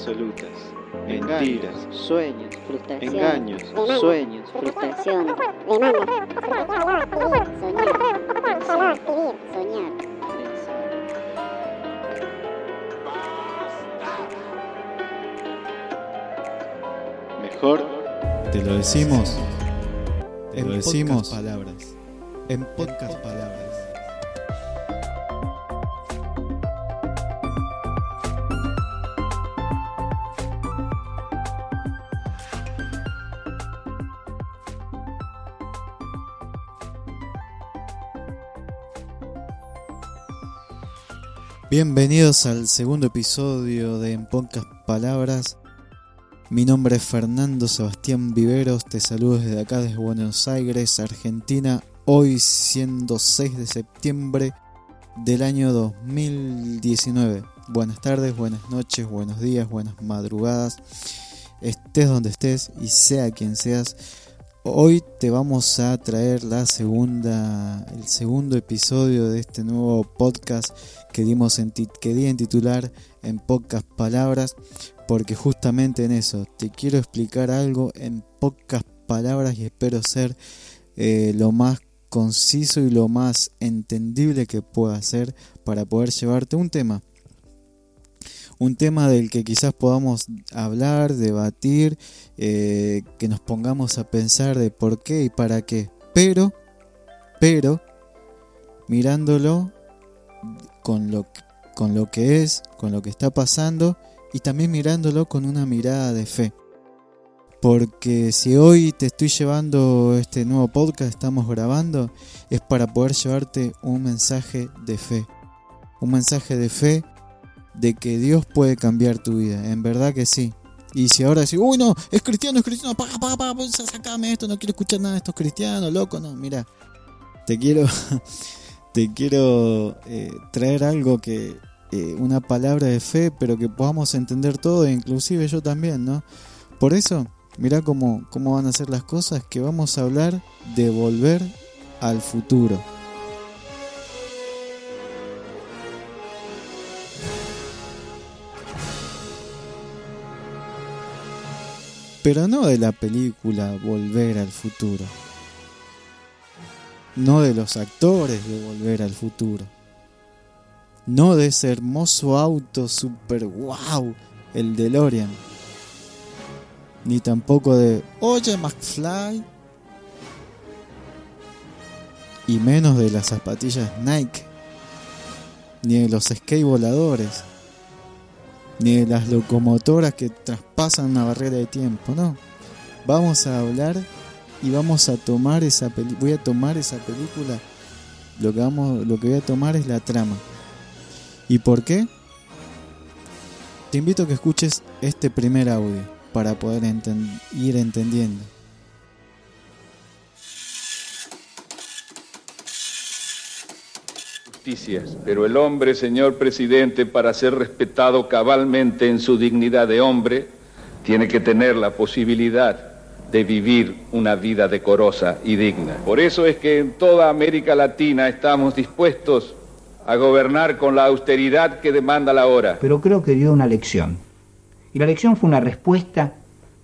absolutas, mentiras, sueños, frustraciones, engaños, sueños, frustraciones, Soñar, pensar, soñar. mejor Te lo decimos. Te lo decimos pocas palabras. en pocas palabras. Bienvenidos al segundo episodio de En Pocas Palabras. Mi nombre es Fernando Sebastián Viveros, te saludo desde acá, desde Buenos Aires, Argentina, hoy siendo 6 de septiembre del año 2019. Buenas tardes, buenas noches, buenos días, buenas madrugadas, estés donde estés y sea quien seas. Hoy te vamos a traer la segunda, el segundo episodio de este nuevo podcast que dimos en que di en titular en pocas palabras porque justamente en eso te quiero explicar algo en pocas palabras y espero ser eh, lo más conciso y lo más entendible que pueda ser para poder llevarte un tema. Un tema del que quizás podamos hablar, debatir, eh, que nos pongamos a pensar de por qué y para qué. Pero, pero, mirándolo con lo, con lo que es, con lo que está pasando y también mirándolo con una mirada de fe. Porque si hoy te estoy llevando este nuevo podcast, estamos grabando, es para poder llevarte un mensaje de fe. Un mensaje de fe de que Dios puede cambiar tu vida. En verdad que sí. Y si ahora decís, uy no, es cristiano, es cristiano, paga, paga, paga, sacame esto, no quiero escuchar nada de estos cristianos, loco, no, mira, te quiero, te quiero eh, traer algo que, eh, una palabra de fe, pero que podamos entender todo, e inclusive yo también, ¿no? Por eso, mira cómo, cómo van a ser las cosas, que vamos a hablar de volver al futuro. Pero no de la película Volver al futuro. No de los actores de Volver al futuro. No de ese hermoso auto super wow, el DeLorean. Ni tampoco de Oye McFly. Y menos de las zapatillas Nike. Ni de los skate voladores. Ni de las locomotoras que traspasan una barrera de tiempo, no. Vamos a hablar y vamos a tomar esa peli voy a tomar esa película. Lo que vamos lo que voy a tomar es la trama. ¿Y por qué? Te invito a que escuches este primer audio para poder ir entendiendo. Pero el hombre, señor presidente, para ser respetado cabalmente en su dignidad de hombre, tiene que tener la posibilidad de vivir una vida decorosa y digna. Por eso es que en toda América Latina estamos dispuestos a gobernar con la austeridad que demanda la hora. pero creo que dio una lección. Y la lección fue una respuesta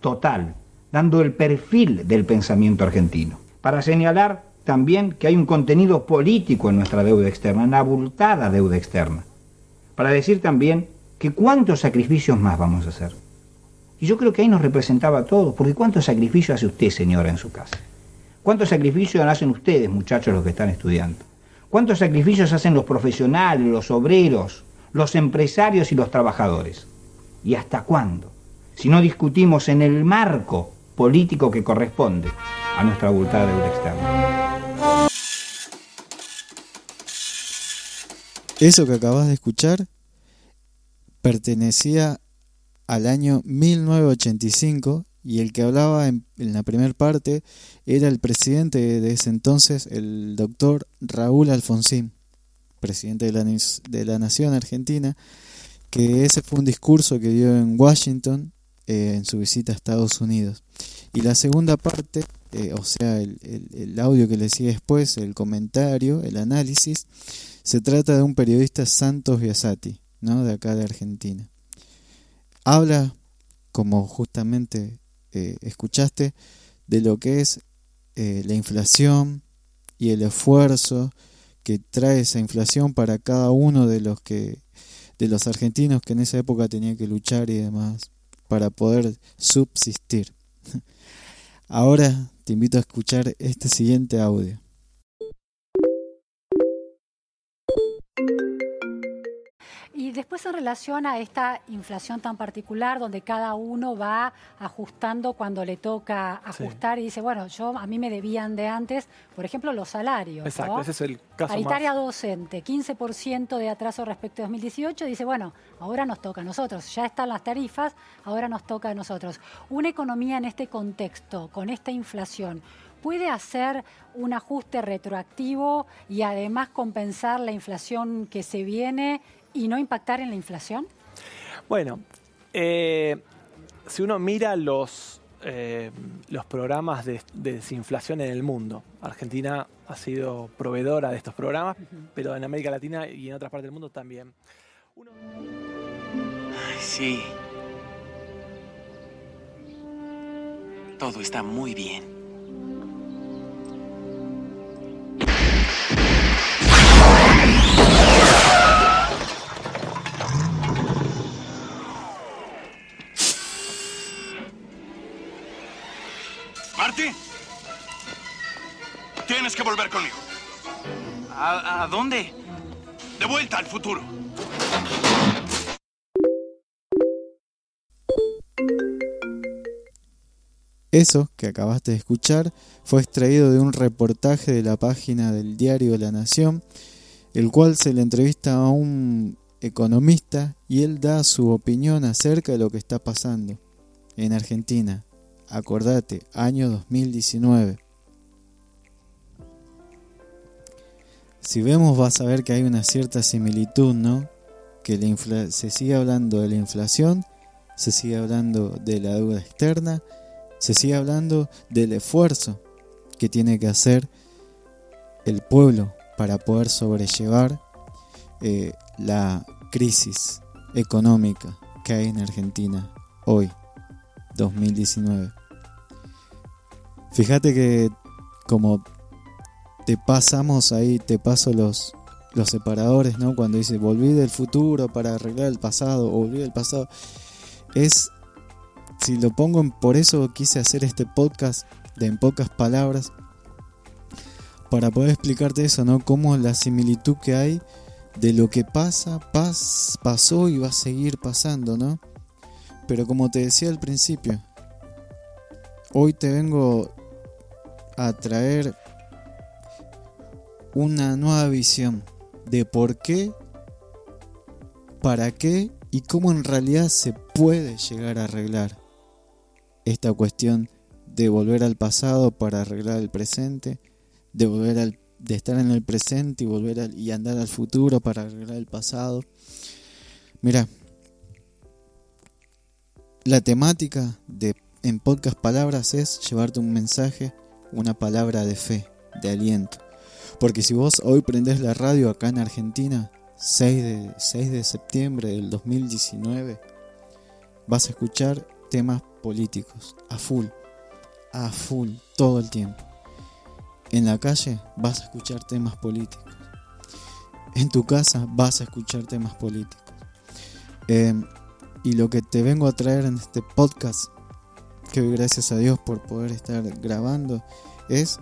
total, dando el perfil del pensamiento argentino. Para señalar también que hay un contenido político en nuestra deuda externa, una abultada deuda externa. Para decir también que cuántos sacrificios más vamos a hacer. Y yo creo que ahí nos representaba a todos, porque cuántos sacrificios hace usted, señora, en su casa. ¿Cuántos sacrificios hacen ustedes, muchachos, los que están estudiando? ¿Cuántos sacrificios hacen los profesionales, los obreros, los empresarios y los trabajadores? ¿Y hasta cuándo? Si no discutimos en el marco político que corresponde a nuestra abultada deuda externa. Eso que acabas de escuchar pertenecía al año 1985 y el que hablaba en, la primera parte era el presidente de ese entonces, el doctor Raúl Alfonsín, presidente de la, de la Nación Argentina, que ese fue un discurso que dio en Washington eh, en su visita a Estados Unidos. Y la segunda parte, eh, o sea, el, el- el audio que le sigue después, el comentario, el análisis, se trata de un periodista Santos Biasati, ¿no? de acá de Argentina. habla, como justamente eh, escuchaste, de lo que es eh, la inflación y el esfuerzo que trae esa inflación para cada uno de los que de los argentinos que en esa época tenían que luchar y demás para poder subsistir. Ahora te invito a escuchar este siguiente audio. Y después en relación a esta inflación tan particular, donde cada uno va ajustando cuando le toca ajustar y dice, bueno, yo a mí me debían de antes, por ejemplo, los salarios. Exacto, ¿no? ese es el caso Paritaria docente, 15% de atraso respecto a 2018, dice, bueno, ahora nos toca a nosotros, ya están las tarifas, ahora nos toca a nosotros. Una economía en este contexto, con esta inflación, ¿puede hacer un ajuste retroactivo y además compensar la inflación que se viene y no impactar en la inflación? Bueno, eh, si uno mira los, eh, los programas de, de desinflación en el mundo, Argentina ha sido proveedora de estos programas, pero en América Latina y en otras partes del mundo también. Uno- Ay, sí. Todo está muy bien. Tienes que volver conmigo. ¿A, a dónde? De vuelta al futuro. Eso que acabaste de escuchar fue extraído de un reportaje de la página del diario La Nación, el cual se le entrevista a un economista y él da su opinión acerca de lo que está pasando en Argentina. Acordate, año 2019. Si vemos vas a ver que hay una cierta similitud, ¿no? Que se sigue hablando de la inflación, se sigue hablando de la deuda externa, se sigue hablando del esfuerzo que tiene que hacer el pueblo para poder sobrellevar eh, la crisis económica que hay en Argentina hoy, 2019. Fíjate que como te pasamos ahí, te paso los, los separadores, ¿no? Cuando dice volví del futuro para arreglar el pasado o volví del pasado, es si lo pongo en por eso quise hacer este podcast de en pocas palabras para poder explicarte eso, ¿no? Cómo la similitud que hay de lo que pasa, pas, pasó y va a seguir pasando, ¿no? Pero como te decía al principio, hoy te vengo a traer una nueva visión de por qué, para qué y cómo en realidad se puede llegar a arreglar esta cuestión de volver al pasado para arreglar el presente, de volver al de estar en el presente y volver al, y andar al futuro para arreglar el pasado. Mira, la temática de en pocas palabras es llevarte un mensaje, una palabra de fe, de aliento. Porque si vos hoy prendés la radio acá en Argentina, 6 de, 6 de septiembre del 2019, vas a escuchar temas políticos a full, a full, todo el tiempo. En la calle vas a escuchar temas políticos. En tu casa vas a escuchar temas políticos. Eh, y lo que te vengo a traer en este podcast, que hoy gracias a Dios por poder estar grabando, es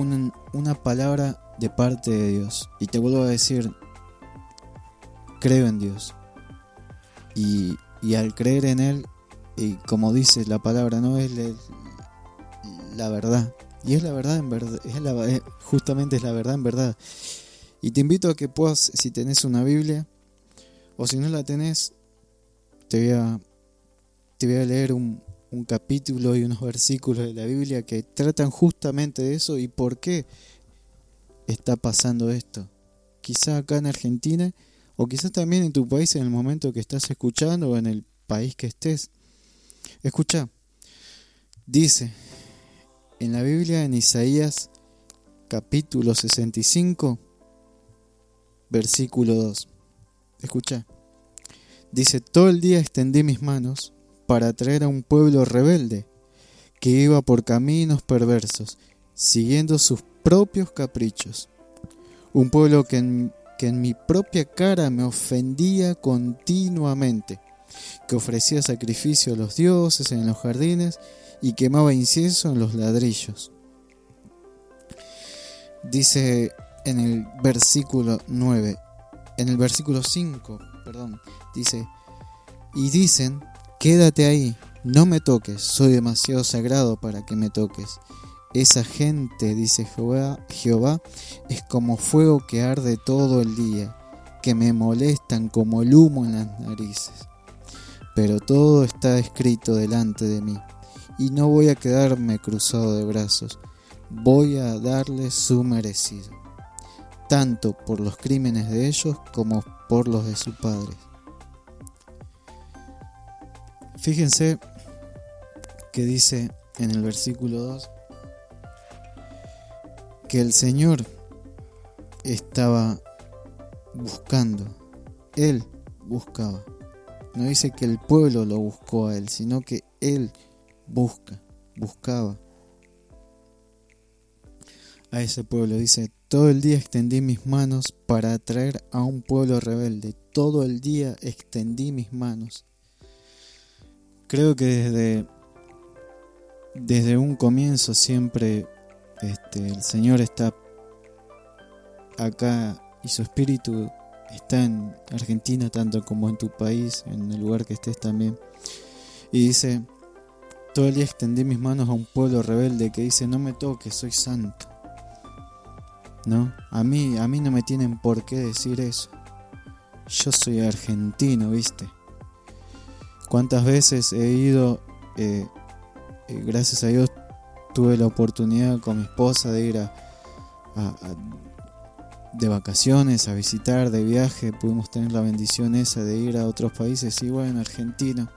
un- una palabra de parte de Dios. Y te vuelvo a decir, creo en Dios. Y, y al creer en Él, y como dice la palabra, no es la, la verdad. Y es la verdad en verdad, es la, eh, justamente es la verdad en verdad. Y te invito a que puedas, si tenés una Biblia, o si no la tenés, te voy a, te voy a leer un, un capítulo y unos versículos de la Biblia que tratan justamente de eso y por qué está pasando esto. Quizá acá en Argentina o quizás también en tu país en el momento que estás escuchando o en el país que estés. Escucha, dice en la Biblia en Isaías capítulo 65 versículo 2. Escucha. Dice, todo el día extendí mis manos para atraer a un pueblo rebelde que iba por caminos perversos, siguiendo sus propios caprichos. Un pueblo que en, que en mi propia cara me ofendía continuamente, que ofrecía sacrificio a los dioses en los jardines y quemaba incienso en los ladrillos. Dice en el versículo 9, en el versículo 5, perdón, dice, y dicen, quédate ahí, no me toques, soy demasiado sagrado para que me toques. Esa gente, dice Jehová, Jehová, es como fuego que arde todo el día, que me molestan como el humo en las narices. Pero todo está escrito delante de mí, y no voy a quedarme cruzado de brazos, voy a darle su merecido, tanto por los crímenes de ellos como por los de su padre. Fíjense que dice en el versículo 2 que el Señor estaba buscando, Él buscaba. No dice que el pueblo lo buscó a Él, sino que Él busca, buscaba a ese pueblo. Dice, todo el día extendí mis manos para atraer a un pueblo rebelde. Todo el día extendí mis manos. Creo que desde, desde un comienzo siempre este, el Señor está acá y su espíritu está en Argentina tanto como en tu país, en el lugar que estés también. Y dice, todo el día extendí mis manos a un pueblo rebelde que dice, no me toques, soy santo. ¿No? A mí, a mí no me tienen por qué decir eso. Yo soy argentino, ¿viste? ¿Cuántas veces he ido, eh, eh, gracias a Dios, tuve la oportunidad con mi esposa de ir a, de vacaciones, a visitar, de viaje, pudimos tener la bendición esa de ir a otros países, igual en Argentina.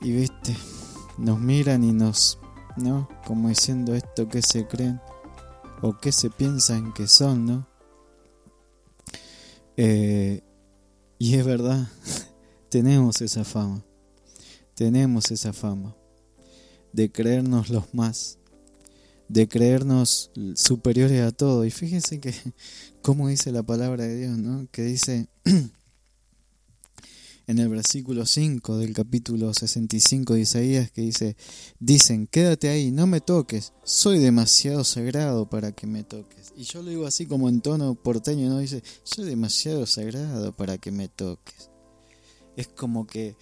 Y viste, nos miran y nos, ¿no? Como diciendo esto que se creen o que se piensan que son, ¿no? Eh, y es verdad, tenemos esa fama, tenemos esa fama de creernos los más, de creernos superiores a todo. Y fíjense que, como dice la palabra de Dios, ¿no? Que dice en el versículo 5 del capítulo 65 de Isaías, que dice, dicen, quédate ahí, no me toques, soy demasiado sagrado para que me toques. Y yo lo digo así como en tono porteño, ¿no? Dice, soy demasiado sagrado para que me toques. Es como que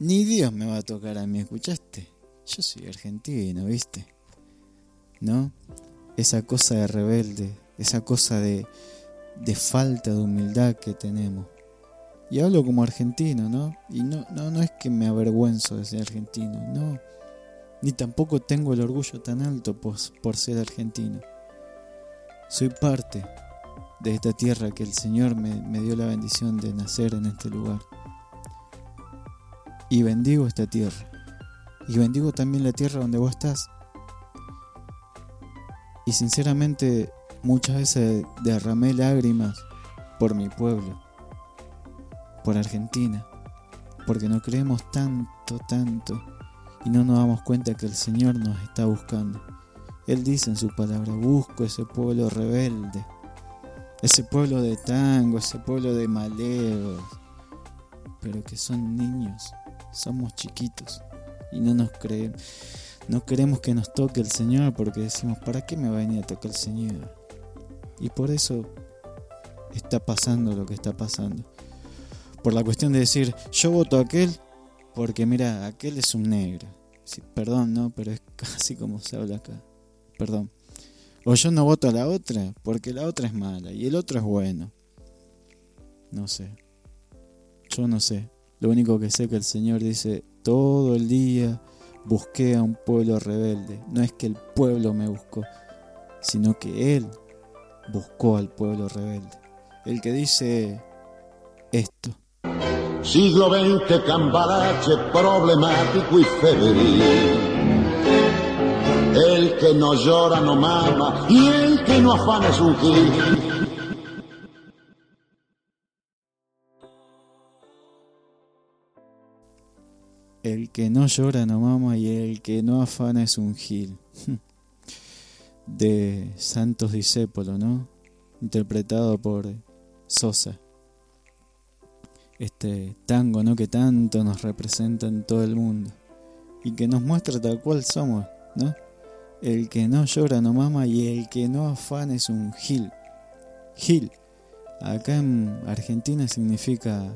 ni Dios me va a tocar a mí, ¿escuchaste? Yo soy argentino, ¿viste? ¿No? Esa cosa de rebelde, esa cosa de, de falta de humildad que tenemos. Y hablo como argentino, ¿no? Y no, no, no es que me avergüenzo de ser argentino, no. Ni tampoco tengo el orgullo tan alto por, por ser argentino. Soy parte de esta tierra que el Señor me, me dio la bendición de nacer en este lugar. Y bendigo esta tierra. Y bendigo también la tierra donde vos estás. Y sinceramente muchas veces derramé lágrimas por mi pueblo, por Argentina, porque no creemos tanto, tanto, y no nos damos cuenta que el Señor nos está buscando. Él dice en su palabra, busco ese pueblo rebelde, ese pueblo de tango, ese pueblo de maleos, pero que son niños, somos chiquitos y no nos creemos. No queremos que nos toque el Señor porque decimos, ¿para qué me va a venir a tocar el Señor? Y por eso está pasando lo que está pasando. Por la cuestión de decir, yo voto a aquel porque mira, aquel es un negro. Perdón, no, pero es casi como se habla acá. Perdón. O yo no voto a la otra porque la otra es mala y el otro es bueno. No sé. Yo no sé. Lo único que sé que el Señor dice, todo el día busqué a un pueblo rebelde. No es que el pueblo me buscó, sino que Él buscó al pueblo rebelde. El que dice esto. Siglo XX cambalache problemático y febril. El que no llora no mama y el que no afana es un. El que no llora no mama y el que no afana es un gil. De Santos Discépolo, ¿no? Interpretado por Sosa. Este tango, ¿no? Que tanto nos representa en todo el mundo. Y que nos muestra tal cual somos, ¿no? El que no llora no mama y el que no afana es un gil. Gil. Acá en Argentina significa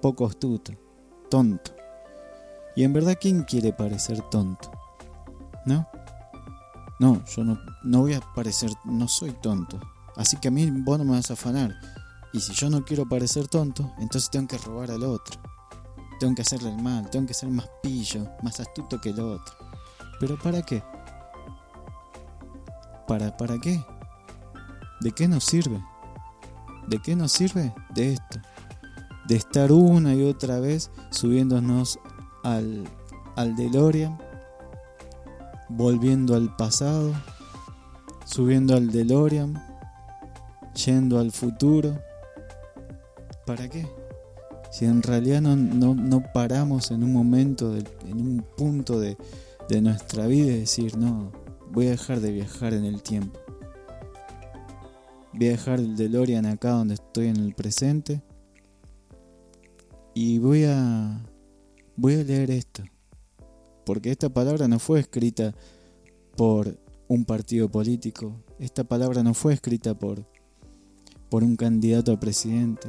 poco astuto, tonto. Y en verdad, ¿quién quiere parecer tonto? ¿No? No, yo no, no voy a parecer, no soy tonto. Así que a mí vos no me vas a afanar. Y si yo no quiero parecer tonto, entonces tengo que robar al otro. Tengo que hacerle el mal, tengo que ser más pillo, más astuto que el otro. ¿Pero para qué? ¿Para, para qué? ¿De qué nos sirve? ¿De qué nos sirve? De esto. De estar una y otra vez subiéndonos al, al DeLorean, volviendo al pasado, subiendo al DeLorean, yendo al futuro. ¿Para qué? Si en realidad no, no, no paramos en un momento, en un punto de, de nuestra vida y decir, no, voy a dejar de viajar en el tiempo. Voy a dejar el DeLorean acá donde estoy en el presente. Y voy a voy a leer esto. Porque esta palabra no fue escrita por un partido político. Esta palabra no fue escrita por por un candidato a presidente.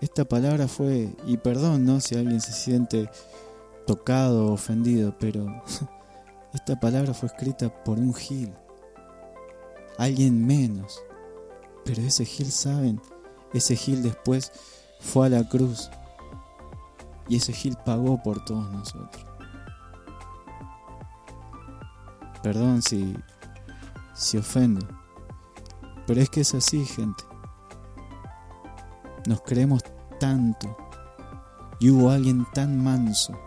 Esta palabra fue, y perdón, ¿no? Si alguien se siente tocado o ofendido, pero esta palabra fue escrita por un Gil. Alguien menos. Pero ese Gil, ¿saben? Ese Gil después fue a la cruz. Y ese Gil pagó por todos nosotros. Perdón si, si ofendo. Pero es que es así, gente. Nos creemos tanto. Y hubo alguien tan manso.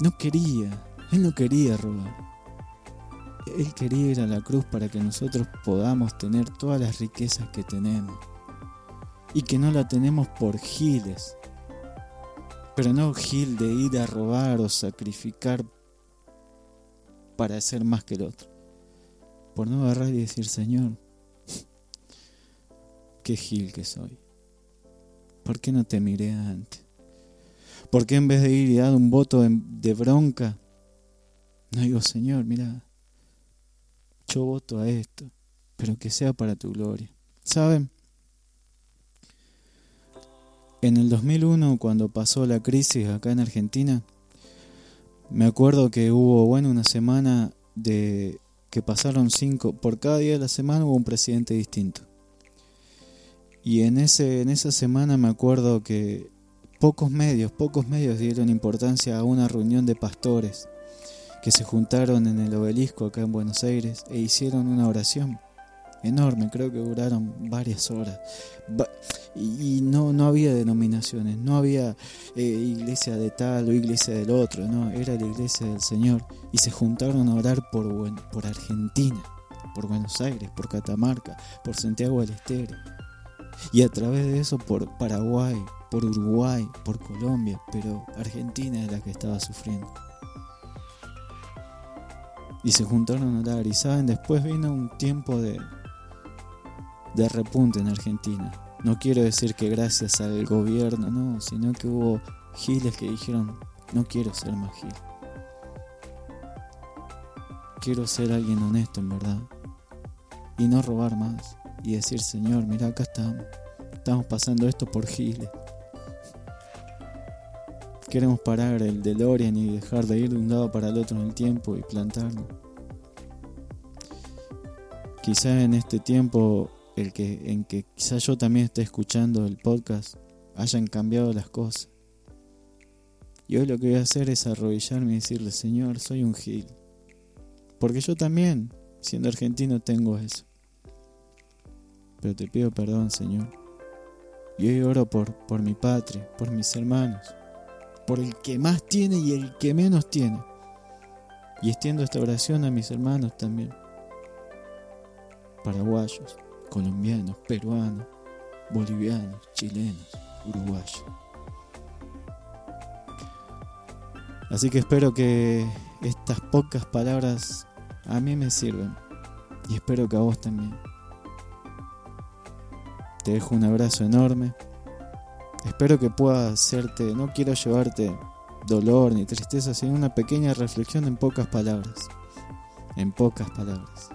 No quería, él no quería robar. Él quería ir a la cruz para que nosotros podamos tener todas las riquezas que tenemos. Y que no la tenemos por giles. Pero no gil de ir a robar o sacrificar para ser más que el otro. Por no agarrar y decir, Señor, qué gil que soy. ¿Por qué no te miré antes? ¿Por qué en vez de ir y dar un voto de bronca, no digo, Señor, mira, yo voto a esto, pero que sea para tu gloria? ¿Saben? En el 2001, cuando pasó la crisis acá en Argentina, me acuerdo que hubo, bueno, una semana de que pasaron cinco, por cada día de la semana hubo un presidente distinto. Y en, ese, en esa semana me acuerdo que pocos medios, pocos medios dieron importancia a una reunión de pastores que se juntaron en el obelisco acá en Buenos Aires e hicieron una oración enorme, creo que duraron varias horas. Y no, no había denominaciones, no había eh, iglesia de tal o iglesia del otro, no, era la iglesia del Señor. Y se juntaron a orar por, por Argentina, por Buenos Aires, por Catamarca, por Santiago del Estero. Y a través de eso por Paraguay, por Uruguay, por Colombia, pero Argentina es la que estaba sufriendo. Y se juntaron a orar y saben, después vino un tiempo de, de repunte en Argentina. No quiero decir que gracias al gobierno, no, sino que hubo giles que dijeron, no quiero ser más gil. Quiero ser alguien honesto en verdad. Y no robar más. Y decir, Señor, mira, acá estamos. Estamos pasando esto por giles. Queremos parar el DeLorean y dejar de ir de un lado para el otro en el tiempo y plantarlo. Quizá en este tiempo el que, en que quizá yo también esté escuchando el podcast hayan cambiado las cosas. Y hoy lo que voy a hacer es arrodillarme y decirle, Señor, soy un gil. Porque yo también, siendo argentino, tengo eso. Pero te pido perdón, Señor. Y hoy oro por, por mi patria, por mis hermanos, por el que más tiene y el que menos tiene. Y extiendo esta oración a mis hermanos también. Paraguayos, colombianos, peruanos, bolivianos, chilenos, uruguayos. Así que espero que estas pocas palabras a mí me sirven. Y espero que a vos también. Te dejo un abrazo enorme. Espero que pueda hacerte, no quiero llevarte dolor ni tristeza, sino una pequeña reflexión en pocas palabras. En pocas palabras.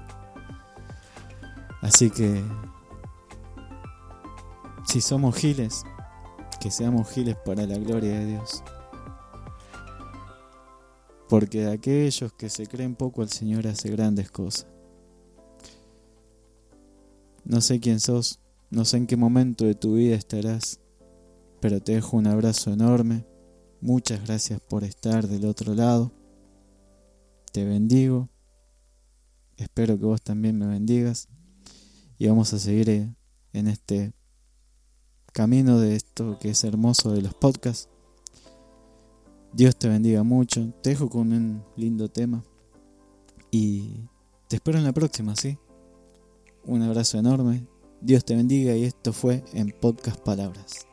Así que, si somos giles, que seamos giles para la gloria de Dios. Porque de aquellos que se creen poco el Señor hace grandes cosas. No sé quién sos, no sé en qué momento de tu vida estarás, pero te dejo un abrazo enorme. Muchas gracias por estar del otro lado. Te bendigo. Espero que vos también me bendigas. Y vamos a seguir eh, en este camino de esto que es hermoso de los podcasts. Dios te bendiga mucho. Te dejo con un lindo tema. Y te espero en la próxima, ¿sí? Un abrazo enorme. Dios te bendiga y esto fue en Podcast Palabras.